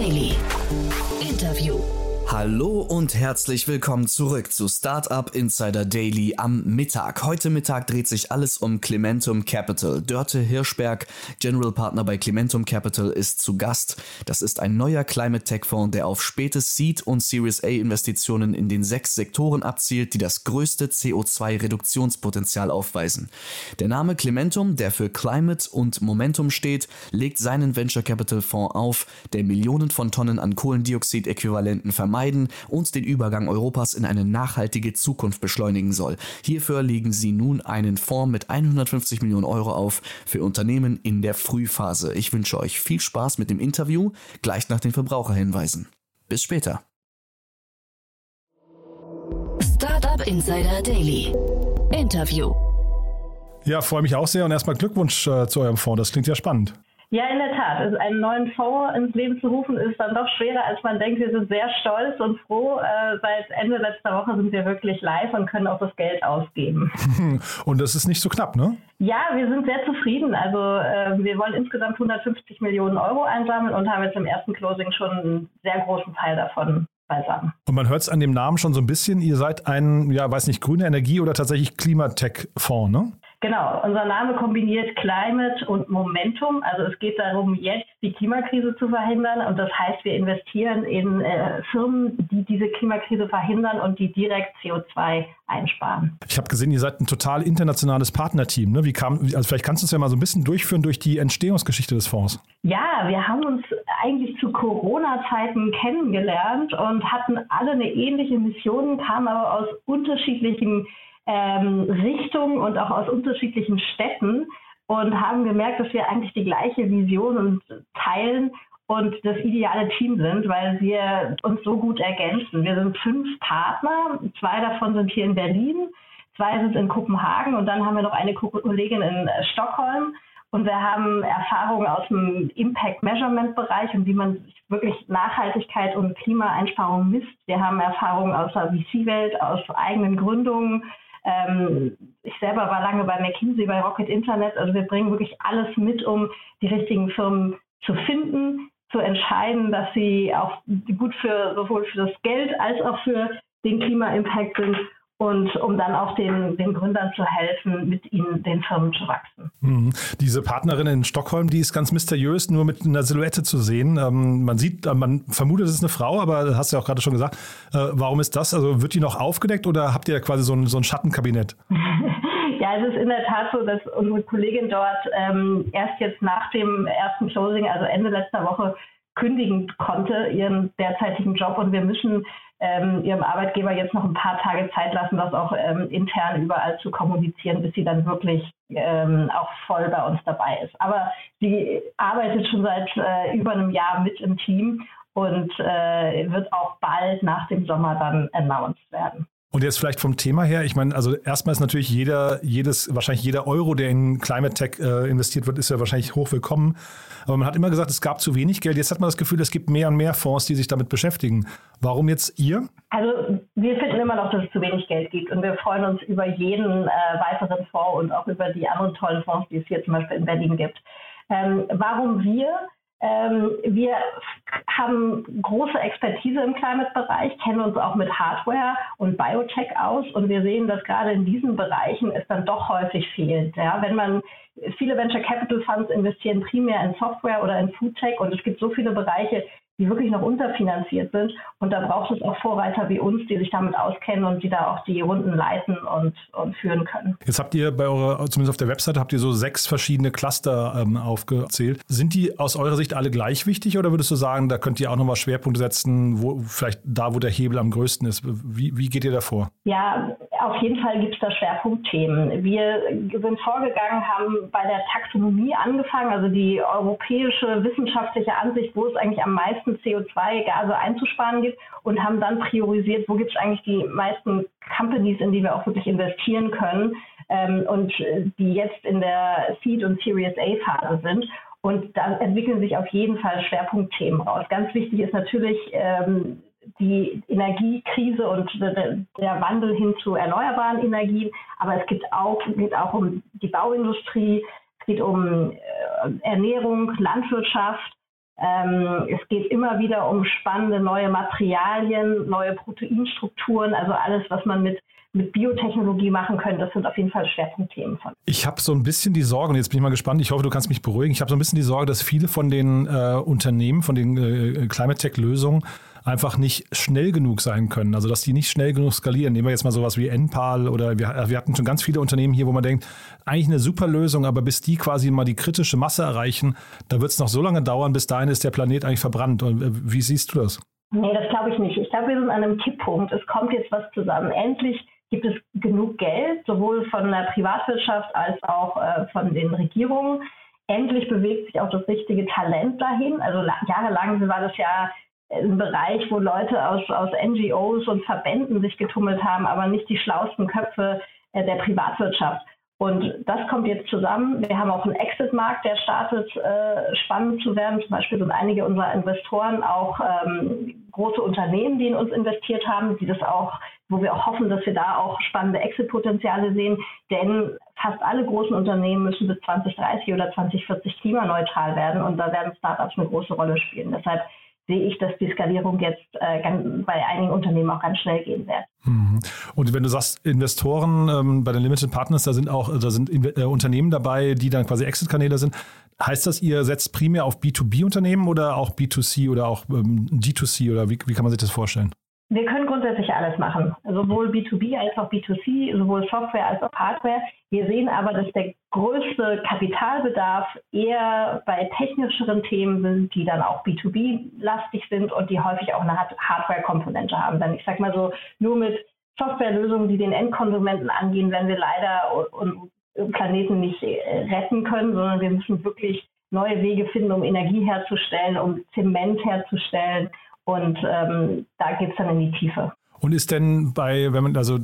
Daily. Hallo und herzlich willkommen zurück zu Startup Insider Daily am Mittag. Heute Mittag dreht sich alles um Clementum Capital. Dörte Hirschberg, General Partner bei Clementum Capital, ist zu Gast. Das ist ein neuer Climate Tech Fonds, der auf spätes Seed- und Series A Investitionen in den sechs Sektoren abzielt, die das größte CO2-Reduktionspotenzial aufweisen. Der Name Clementum, der für Climate und Momentum steht, legt seinen Venture Capital Fonds auf, der Millionen von Tonnen an Kohlendioxid-Äquivalenten vermeidet vermeiden und den Übergang Europas in eine nachhaltige Zukunft beschleunigen soll. Hierfür legen sie nun einen Fonds mit 150 Millionen Euro auf für Unternehmen in der Frühphase. Ich wünsche euch viel Spaß mit dem Interview, gleich nach den Verbraucherhinweisen. Bis später. Startup Insider Daily. Interview. Ja, freue mich auch sehr und erstmal Glückwunsch äh, zu eurem Fonds. Das klingt ja spannend. Ja, in der Tat. Also einen neuen Fonds ins Leben zu rufen, ist dann doch schwerer, als man denkt. Wir sind sehr stolz und froh. Äh, seit Ende letzter Woche sind wir wirklich live und können auch das Geld ausgeben. Und das ist nicht so knapp, ne? Ja, wir sind sehr zufrieden. Also äh, wir wollen insgesamt 150 Millionen Euro einsammeln und haben jetzt im ersten Closing schon einen sehr großen Teil davon beisammen. Und man hört es an dem Namen schon so ein bisschen. Ihr seid ein, ja, weiß nicht, grüne Energie oder tatsächlich Klimatech-Fonds, ne? Genau, unser Name kombiniert Climate und Momentum. Also es geht darum, jetzt die Klimakrise zu verhindern. Und das heißt, wir investieren in äh, Firmen, die diese Klimakrise verhindern und die direkt CO2 einsparen. Ich habe gesehen, ihr seid ein total internationales Partnerteam. Ne? Wie kam, also vielleicht kannst du uns ja mal so ein bisschen durchführen durch die Entstehungsgeschichte des Fonds. Ja, wir haben uns eigentlich zu Corona-Zeiten kennengelernt und hatten alle eine ähnliche Mission, kamen aber aus unterschiedlichen ähm, Richtungen und auch aus unterschiedlichen Städten und haben gemerkt, dass wir eigentlich die gleiche Vision teilen und das ideale Team sind, weil wir uns so gut ergänzen. Wir sind fünf Partner, zwei davon sind hier in Berlin, zwei sind in Kopenhagen und dann haben wir noch eine Kollegin in Stockholm. Und wir haben Erfahrungen aus dem Impact Measurement Bereich und wie man wirklich Nachhaltigkeit und Klimaeinsparung misst. Wir haben Erfahrungen aus der VC-Welt, aus eigenen Gründungen, ähm, ich selber war lange bei McKinsey, bei Rocket Internet. Also wir bringen wirklich alles mit, um die richtigen Firmen zu finden, zu entscheiden, dass sie auch gut für sowohl für das Geld als auch für den Klima-Impact sind und um dann auch den, den Gründern zu helfen, mit ihnen den Firmen zu wachsen. Mhm. Diese Partnerin in Stockholm, die ist ganz mysteriös, nur mit einer Silhouette zu sehen. Ähm, man sieht, äh, man vermutet, es ist eine Frau, aber hast du ja auch gerade schon gesagt. Äh, warum ist das? Also wird die noch aufgedeckt oder habt ihr quasi so ein, so ein Schattenkabinett? Ja, es ist in der Tat so, dass unsere Kollegin dort ähm, erst jetzt nach dem ersten Closing, also Ende letzter Woche, kündigen konnte, ihren derzeitigen Job. Und wir müssen ähm, ihrem Arbeitgeber jetzt noch ein paar Tage Zeit lassen, das auch ähm, intern überall zu kommunizieren, bis sie dann wirklich ähm, auch voll bei uns dabei ist. Aber sie arbeitet schon seit äh, über einem Jahr mit im Team und äh, wird auch bald nach dem Sommer dann announced werden. Und jetzt vielleicht vom Thema her, ich meine, also erstmal ist natürlich jeder, jedes, wahrscheinlich jeder Euro, der in Climate Tech äh, investiert wird, ist ja wahrscheinlich hoch willkommen. Aber man hat immer gesagt, es gab zu wenig Geld. Jetzt hat man das Gefühl, es gibt mehr und mehr Fonds, die sich damit beschäftigen. Warum jetzt ihr? Also wir finden immer noch, dass es zu wenig Geld gibt und wir freuen uns über jeden äh, weiteren Fonds und auch über die anderen tollen Fonds, die es hier zum Beispiel in Berlin gibt. Ähm, warum wir? Ähm, wir haben große Expertise im Climate-Bereich, kennen uns auch mit Hardware und Biotech aus und wir sehen, dass gerade in diesen Bereichen es dann doch häufig fehlt. Ja, wenn man viele Venture Capital Funds investieren primär in Software oder in Foodtech und es gibt so viele Bereiche, die wirklich noch unterfinanziert sind. Und da braucht es auch Vorreiter wie uns, die sich damit auskennen und die da auch die Runden leiten und, und führen können. Jetzt habt ihr bei eurer, zumindest auf der Website, habt ihr so sechs verschiedene Cluster ähm, aufgezählt. Sind die aus eurer Sicht alle gleich wichtig oder würdest du sagen, da könnt ihr auch nochmal Schwerpunkte setzen, wo vielleicht da, wo der Hebel am größten ist? Wie, wie geht ihr da vor? Ja, auf jeden Fall gibt es da Schwerpunktthemen. Wir sind vorgegangen, haben bei der Taxonomie angefangen, also die europäische wissenschaftliche Ansicht, wo es eigentlich am meisten meisten CO2-Gase einzusparen gibt und haben dann priorisiert, wo gibt es eigentlich die meisten Companies, in die wir auch wirklich investieren können ähm, und die jetzt in der Seed- und Series A-Phase sind. Und da entwickeln sich auf jeden Fall Schwerpunktthemen raus. Ganz wichtig ist natürlich ähm, die Energiekrise und der Wandel hin zu erneuerbaren Energien. Aber es geht auch, geht auch um die Bauindustrie, es geht um äh, Ernährung, Landwirtschaft, Ähm, es geht immer wieder um spannende neue Materialien, neue Proteinstrukturen, also alles, was man mit mit Biotechnologie machen könnte. Das sind auf jeden Fall Schwerpunktthemen von. Ich habe so ein bisschen die Sorge, und jetzt bin ich mal gespannt, ich hoffe, du kannst mich beruhigen. Ich habe so ein bisschen die Sorge, dass viele von den äh, Unternehmen, von den äh, Climate Tech-Lösungen einfach nicht schnell genug sein können. Also dass die nicht schnell genug skalieren. Nehmen wir jetzt mal sowas wie NPAL oder wir, wir hatten schon ganz viele Unternehmen hier, wo man denkt, eigentlich eine super Lösung, aber bis die quasi mal die kritische Masse erreichen, da wird es noch so lange dauern, bis dahin ist der Planet eigentlich verbrannt. Und äh, wie siehst du das? Nee, das glaube ich nicht. Ich glaube, wir sind an einem Kipppunkt. Es kommt jetzt was zusammen. Endlich gibt es genug Geld, sowohl von der Privatwirtschaft als auch äh, von den Regierungen. Endlich bewegt sich auch das richtige Talent dahin. Also jahrelang war das ja ein Bereich, wo Leute aus, aus NGOs und Verbänden sich getummelt haben, aber nicht die schlauesten Köpfe äh, der Privatwirtschaft. Und das kommt jetzt zusammen. Wir haben auch einen Exit-Markt, der startet, äh, spannend zu werden. Zum Beispiel sind einige unserer Investoren auch ähm, große Unternehmen, die in uns investiert haben, die das auch, wo wir auch hoffen, dass wir da auch spannende Exit-Potenziale sehen. Denn fast alle großen Unternehmen müssen bis 2030 oder 2040 klimaneutral werden und da werden Startups eine große Rolle spielen. Deshalb sehe ich, dass die Skalierung jetzt äh, ganz, bei einigen Unternehmen auch ganz schnell gehen wird. Mhm. Und wenn du sagst, Investoren ähm, bei den Limited Partners, da sind auch da sind äh, Unternehmen dabei, die dann quasi Exit-Kanäle sind. Heißt das, ihr setzt primär auf B2B-Unternehmen oder auch B2C oder auch ähm, D2C oder wie, wie kann man sich das vorstellen? Wir können grundsätzlich alles machen, sowohl B2B als auch B2C, sowohl Software als auch Hardware. Wir sehen aber, dass der größte Kapitalbedarf eher bei technischeren Themen sind, die dann auch B2B-lastig sind und die häufig auch eine Hardware-Komponente haben. Dann ich sage mal so, nur mit Softwarelösungen, die den Endkonsumenten angehen, werden wir leider unseren Planeten nicht äh, retten können, sondern wir müssen wirklich neue Wege finden, um Energie herzustellen, um Zement herzustellen und ähm, da geht es dann in die Tiefe. Und ist denn bei, wenn man, also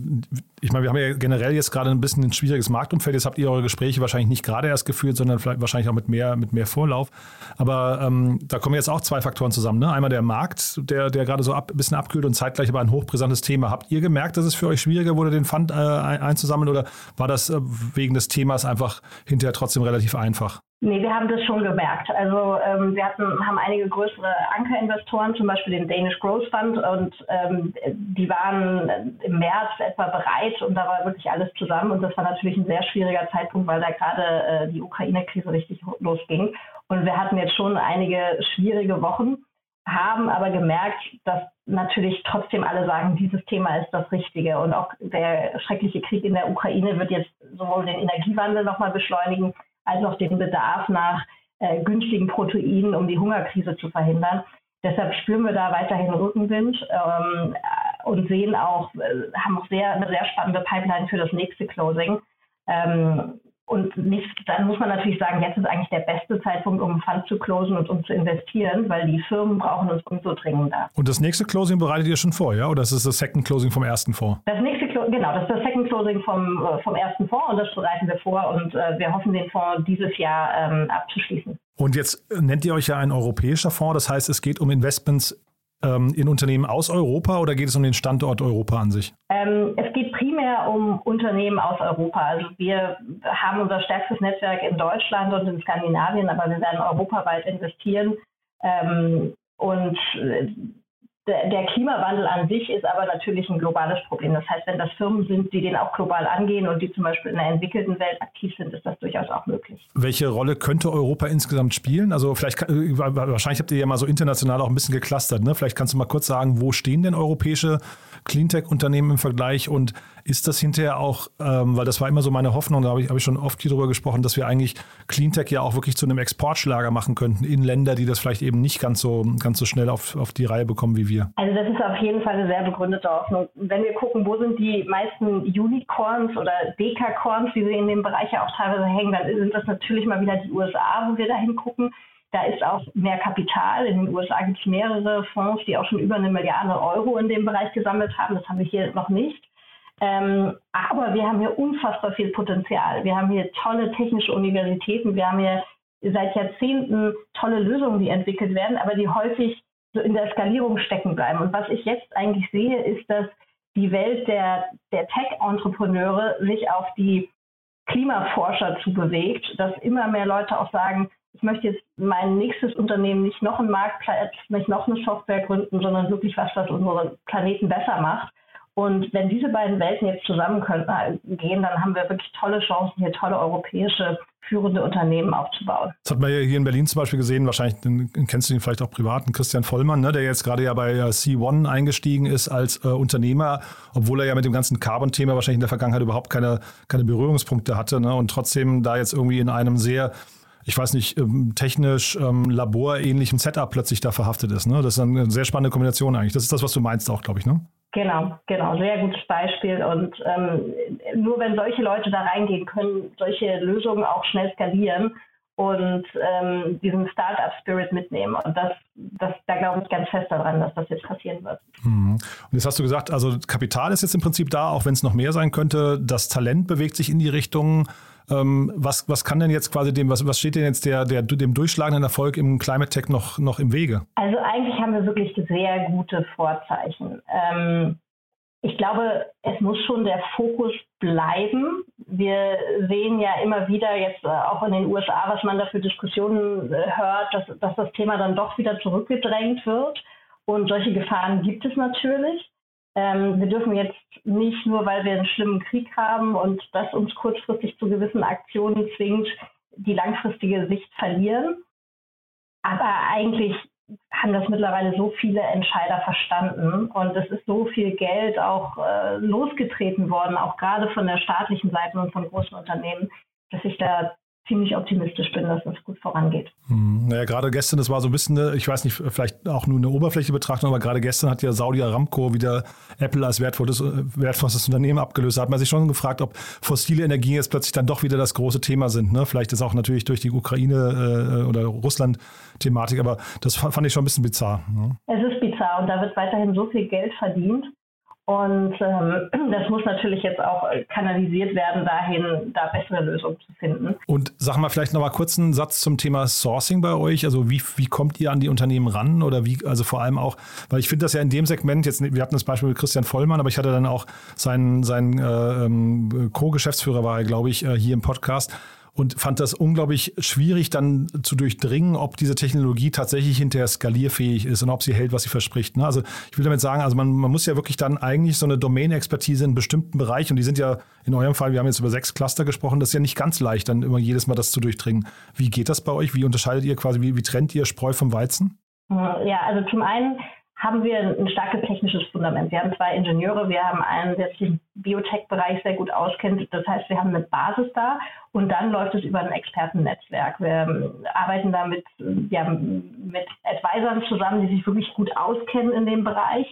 ich meine, wir haben ja generell jetzt gerade ein bisschen ein schwieriges Marktumfeld. Jetzt habt ihr eure Gespräche wahrscheinlich nicht gerade erst geführt, sondern vielleicht wahrscheinlich auch mit mehr, mit mehr Vorlauf. Aber ähm, da kommen jetzt auch zwei Faktoren zusammen. Ne? Einmal der Markt, der, der gerade so ab, ein bisschen abkühlt und zeitgleich aber ein hochbrisantes Thema. Habt ihr gemerkt, dass es für euch schwieriger wurde, den Fund äh, einzusammeln oder war das äh, wegen des Themas einfach hinterher trotzdem relativ einfach? Nee, wir haben das schon gemerkt. Also ähm, wir hatten, haben einige größere Ankerinvestoren, zum Beispiel den Danish Growth Fund, und ähm, die waren im März etwa bereit und da war wirklich alles zusammen. Und das war natürlich ein sehr schwieriger Zeitpunkt, weil da gerade äh, die Ukraine-Krise richtig losging. Und wir hatten jetzt schon einige schwierige Wochen, haben aber gemerkt, dass natürlich trotzdem alle sagen, dieses Thema ist das Richtige. Und auch der schreckliche Krieg in der Ukraine wird jetzt sowohl den Energiewandel nochmal beschleunigen, als auch den Bedarf nach äh, günstigen Proteinen, um die Hungerkrise zu verhindern. Deshalb spüren wir da weiterhin Rückenwind ähm, und sehen auch, äh, haben auch sehr, eine sehr spannende Pipeline für das nächste Closing. Ähm, und nicht, dann muss man natürlich sagen, jetzt ist eigentlich der beste Zeitpunkt, um einen Fund zu closen und um zu investieren, weil die Firmen brauchen uns umso dringender. Und das nächste Closing bereitet ihr schon vor, ja? Oder ist das das Second Closing vom ersten Fonds? Das nächste, genau, das ist das Second Closing vom, äh, vom ersten Fonds und das bereiten wir vor und äh, wir hoffen, den Fonds dieses Jahr ähm, abzuschließen. Und jetzt nennt ihr euch ja ein europäischer Fonds, das heißt, es geht um Investments ähm, in Unternehmen aus Europa oder geht es um den Standort Europa an sich? Ähm, es geht primär um Unternehmen aus Europa. Also wir haben unser stärkstes Netzwerk in Deutschland und in Skandinavien, aber wir werden europaweit investieren. Ähm, und äh, der, Klimawandel an sich ist aber natürlich ein globales Problem. Das heißt, wenn das Firmen sind, die den auch global angehen und die zum Beispiel in der entwickelten Welt aktiv sind, ist das durchaus auch möglich. Welche Rolle könnte Europa insgesamt spielen? Also vielleicht, äh, wahrscheinlich habt ihr ja mal so international auch ein bisschen geclustert. Ne? Vielleicht kannst du mal kurz sagen, wo stehen denn europäische Cleantech-Unternehmen im Vergleich und ist das hinterher auch, ähm, weil das war immer so meine Hoffnung, da habe ich, hab ich schon oft hier drüber gesprochen, dass wir eigentlich Cleantech ja auch wirklich zu einem Exportschlager machen könnten in Länder, die das vielleicht eben nicht ganz so, ganz so schnell auf, auf die Reihe bekommen wie wir. Also das ist auf jeden Fall eine sehr begründete Hoffnung. Wenn wir gucken, wo sind die meisten Unicorns oder Dekacorns, wie sie in dem Bereich ja auch teilweise hängen, dann sind das natürlich mal wieder die USA, wo wir da hingucken. Da ist auch mehr Kapital. In den USA gibt es mehrere Fonds, die auch schon über eine Milliarde Euro in dem Bereich gesammelt haben. Das haben wir hier noch nicht. Ähm, aber wir haben hier unfassbar viel Potenzial. Wir haben hier tolle technische Universitäten. Wir haben hier seit Jahrzehnten tolle Lösungen, die entwickelt werden, aber die häufig so in der Skalierung stecken bleiben. Und was ich jetzt eigentlich sehe, ist, dass die Welt der, der Tech-Entrepreneure sich auf die Klimaforscher zu bewegt, dass immer mehr Leute auch sagen, ich möchte jetzt mein nächstes Unternehmen nicht noch einen Marktplatz, nicht noch eine Software gründen, sondern wirklich was, was unseren Planeten besser macht. Und wenn diese beiden Welten jetzt zusammengehen, dann haben wir wirklich tolle Chancen, hier tolle europäische führende Unternehmen aufzubauen. Das hat man ja hier in Berlin zum Beispiel gesehen, wahrscheinlich den, kennst du ihn vielleicht auch privat, Christian Vollmann, ne, der jetzt gerade ja bei äh, C1 eingestiegen ist als äh, Unternehmer, obwohl er ja mit dem ganzen Carbon-Thema wahrscheinlich in der Vergangenheit überhaupt keine, keine Berührungspunkte hatte ne, und trotzdem da jetzt irgendwie in einem sehr ich weiß nicht, ähm, technisch ähm, laborähnlichen Setup plötzlich da verhaftet ist. Ne? Das ist eine sehr spannende Kombination eigentlich. Das ist das, was du meinst auch, glaube ich, ne? Genau, genau, sehr gutes Beispiel. Und ähm, nur wenn solche Leute da reingehen, können solche Lösungen auch schnell skalieren und ähm, diesen Startup-Spirit mitnehmen. Und das, das, da glaube ich ganz fest daran, dass das jetzt passieren wird. Mhm. Und jetzt hast du gesagt, also Kapital ist jetzt im Prinzip da, auch wenn es noch mehr sein könnte. Das Talent bewegt sich in die Richtung. Ähm, was, was kann denn jetzt quasi dem, was, was steht denn jetzt der, der, dem durchschlagenden Erfolg im Climate Tech noch, noch im Wege? Also eigentlich haben wir wirklich sehr gute Vorzeichen. Ähm, ich glaube, es muss schon der Fokus bleiben. Wir sehen ja immer wieder jetzt äh, auch in den USA, was man da für Diskussionen äh, hört, dass, dass das Thema dann doch wieder zurückgedrängt wird. Und solche Gefahren gibt es natürlich. Ähm, wir dürfen jetzt nicht nur, weil wir einen schlimmen Krieg haben und das uns kurzfristig zu gewissen Aktionen zwingt, die langfristige Sicht verlieren. Aber eigentlich haben das mittlerweile so viele Entscheider verstanden und es ist so viel Geld auch äh, losgetreten worden, auch gerade von der staatlichen Seite und von großen Unternehmen, dass ich da ziemlich optimistisch bin, dass das gut vorangeht. Hm, naja, gerade gestern, das war so ein bisschen, eine, ich weiß nicht, vielleicht auch nur eine oberflächliche Betrachtung, aber gerade gestern hat ja Saudi Aramco wieder Apple als wertvolles, wertvolles Unternehmen abgelöst. Da hat man sich schon gefragt, ob fossile Energien jetzt plötzlich dann doch wieder das große Thema sind. Ne? Vielleicht ist auch natürlich durch die Ukraine äh, oder Russland-Thematik, aber das fand ich schon ein bisschen bizarr. Ne? Es ist bizarr und da wird weiterhin so viel Geld verdient. Und ähm, das muss natürlich jetzt auch kanalisiert werden, dahin da bessere Lösungen zu finden. Und sag mal vielleicht noch mal kurz einen Satz zum Thema Sourcing bei euch. Also wie, wie kommt ihr an die Unternehmen ran oder wie, also vor allem auch, weil ich finde das ja in dem Segment, jetzt, wir hatten das Beispiel mit Christian Vollmann, aber ich hatte dann auch seinen, seinen äh, ähm, Co-Geschäftsführer war er, glaube ich, äh, hier im Podcast und fand das unglaublich schwierig dann zu durchdringen, ob diese Technologie tatsächlich hinterher skalierfähig ist und ob sie hält, was sie verspricht. Ne? Also ich will damit sagen, also man, man muss ja wirklich dann eigentlich so eine Domain-Expertise in bestimmten Bereichen und die sind ja in eurem Fall, wir haben jetzt über sechs Cluster gesprochen, das ist ja nicht ganz leicht, dann immer jedes Mal das zu durchdringen. Wie geht das bei euch? Wie unterscheidet ihr quasi, wie, wie trennt ihr Spreu vom Weizen? Ja, also zum einen haben wir ein starkes technisches Fundament. Wir haben zwei Ingenieure, wir haben einen, der sich Biotech-Bereich sehr gut auskennt. Das heißt, wir haben eine Basis da und dann läuft es über ein Expertennetzwerk. Wir ähm, arbeiten da mit, ja, mit Advisern zusammen, die sich wirklich gut auskennen in dem Bereich,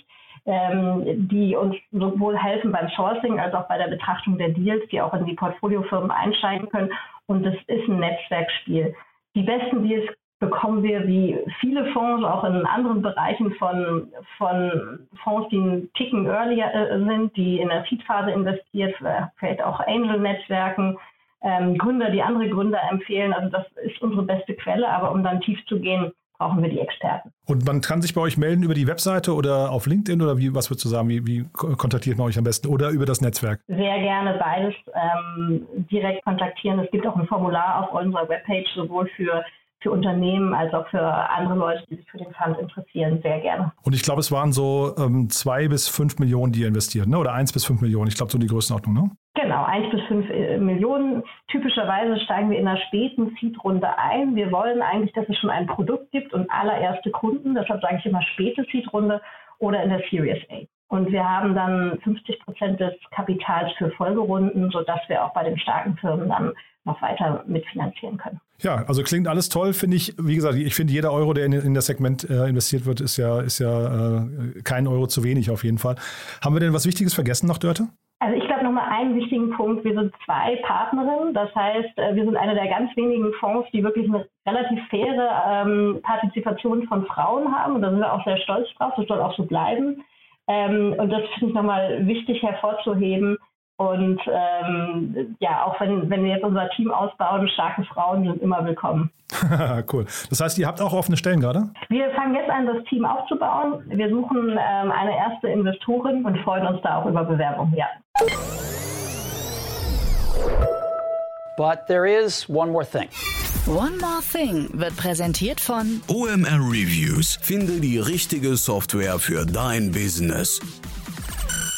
ähm, die uns sowohl helfen beim Sourcing als auch bei der Betrachtung der Deals, die auch in die Portfoliofirmen einsteigen können. Und das ist ein Netzwerkspiel. Die besten Deals bekommen wir wie viele Fonds auch in anderen Bereichen von, von Fonds, die einen Ticken earlier äh, sind, die in der Seed-Phase investiert, vielleicht auch Angel-Netzwerken, ähm, Gründer, die andere Gründer empfehlen. Also das ist unsere beste Quelle, aber um dann tief zu gehen, brauchen wir die Experten. Und man kann sich bei euch melden über die Webseite oder auf LinkedIn oder wie, was würdest du sagen, wie, wie kontaktiert man euch am besten oder über das Netzwerk? Sehr gerne beides ähm, direkt kontaktieren. Es gibt auch ein Formular auf unserer Webpage, sowohl für für Unternehmen als auch für andere Leute, die sich für den Fund interessieren, sehr gerne. Und ich glaube, es waren so ähm, zwei bis fünf Millionen, die ihr investiert, ne? oder eins bis fünf Millionen. Ich glaube, so die Größenordnung, ne? Genau, eins bis fünf äh, Millionen. Typischerweise steigen wir in einer späten Seed-Runde ein. Wir wollen eigentlich, dass es schon ein Produkt gibt und allererste Kunden. Deshalb sage ich immer späte Seed-Runde oder in der Series A. Und wir haben dann 50 Prozent des Kapitals für Folgerunden, sodass wir auch bei den starken Firmen dann noch weiter mitfinanzieren können. Ja, also klingt alles toll, finde ich. Wie gesagt, ich finde, jeder Euro, der in, in das Segment äh, investiert wird, ist ja, ist ja äh, kein Euro zu wenig auf jeden Fall. Haben wir denn was Wichtiges vergessen noch, Dörte? Also ich glaube nochmal einen wichtigen Punkt. Wir sind zwei Partnerinnen. Das heißt, äh, wir sind eine der ganz wenigen Fonds, die wirklich eine relativ faire ähm, Partizipation von Frauen haben. Und da sind wir auch sehr stolz drauf. Das soll auch so bleiben. Ähm, und das finde ich nochmal wichtig hervorzuheben und ähm, ja, auch wenn, wenn wir jetzt unser Team ausbauen, starke Frauen sind immer willkommen. cool. Das heißt, ihr habt auch offene Stellen gerade? Wir fangen jetzt an, das Team aufzubauen. Wir suchen ähm, eine erste Investorin und freuen uns da auch über Bewerbungen, ja. But there is one more thing. One More Thing wird präsentiert von OMR Reviews. Finde die richtige Software für dein Business.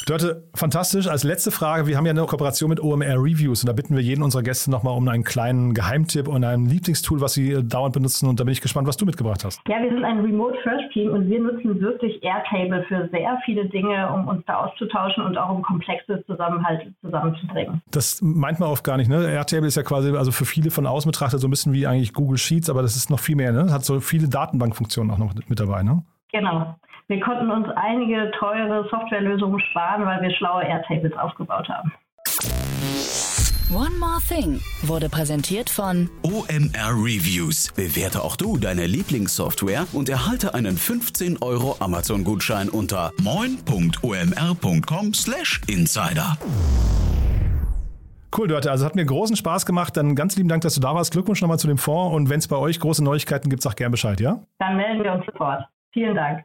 Dörte, fantastisch. Als letzte Frage, wir haben ja eine Kooperation mit OMR Reviews und da bitten wir jeden unserer Gäste nochmal um einen kleinen Geheimtipp und ein Lieblingstool, was sie dauernd benutzen und da bin ich gespannt, was du mitgebracht hast. Ja, wir sind ein Remote First Team und wir nutzen wirklich Airtable für sehr viele Dinge, um uns da auszutauschen und auch um komplexe Zusammenhalte zusammenzubringen. Das meint man oft gar nicht, ne? Airtable ist ja quasi also für viele von außen betrachtet so ein bisschen wie eigentlich Google Sheets, aber das ist noch viel mehr, ne? Hat so viele Datenbankfunktionen auch noch mit dabei, ne? Genau. Wir konnten uns einige teure Softwarelösungen sparen, weil wir schlaue Airtables aufgebaut haben. One More Thing wurde präsentiert von OMR Reviews. Bewerte auch du deine Lieblingssoftware und erhalte einen 15 Euro Amazon-Gutschein unter moin.omr.com/insider. Cool, Dörte. Also hat mir großen Spaß gemacht. Dann ganz lieben Dank, dass du da warst. Glückwunsch nochmal zu dem Fonds. Und wenn es bei euch große Neuigkeiten gibt, sag gern Bescheid, ja? Dann melden wir uns sofort. Vielen Dank.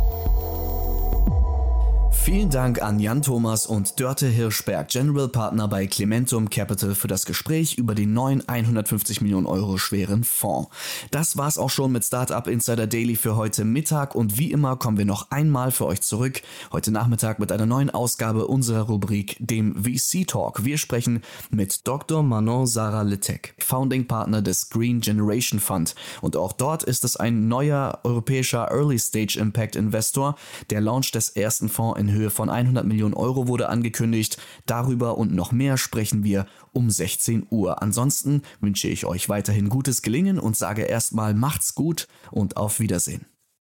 Vielen Dank an Jan Thomas und Dörte Hirschberg, General Partner bei Clementum Capital, für das Gespräch über den neuen 150 Millionen Euro schweren Fonds. Das war's auch schon mit Startup Insider Daily für heute Mittag und wie immer kommen wir noch einmal für euch zurück. Heute Nachmittag mit einer neuen Ausgabe unserer Rubrik, dem VC Talk. Wir sprechen mit Dr. Manon Sarah Litek, Founding Partner des Green Generation Fund. Und auch dort ist es ein neuer europäischer Early Stage Impact Investor. Der Launch des ersten Fonds in Höhe von 100 Millionen Euro wurde angekündigt. Darüber und noch mehr sprechen wir um 16 Uhr. Ansonsten wünsche ich euch weiterhin gutes Gelingen und sage erstmal macht's gut und auf Wiedersehen.